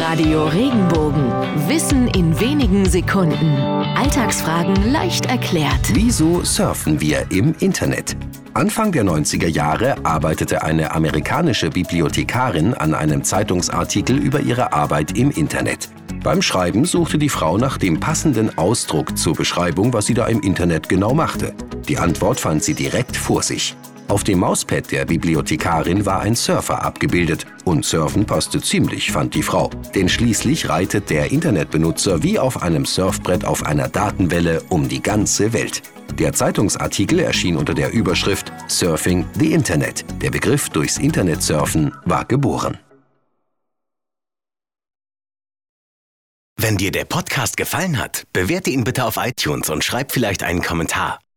Radio Regenbogen. Wissen in wenigen Sekunden. Alltagsfragen leicht erklärt. Wieso surfen wir im Internet? Anfang der 90er Jahre arbeitete eine amerikanische Bibliothekarin an einem Zeitungsartikel über ihre Arbeit im Internet. Beim Schreiben suchte die Frau nach dem passenden Ausdruck zur Beschreibung, was sie da im Internet genau machte. Die Antwort fand sie direkt vor sich. Auf dem Mauspad der Bibliothekarin war ein Surfer abgebildet. Und Surfen passte ziemlich, fand die Frau. Denn schließlich reitet der Internetbenutzer wie auf einem Surfbrett auf einer Datenwelle um die ganze Welt. Der Zeitungsartikel erschien unter der Überschrift Surfing the Internet. Der Begriff durchs Internet surfen war geboren. Wenn dir der Podcast gefallen hat, bewerte ihn bitte auf iTunes und schreib vielleicht einen Kommentar.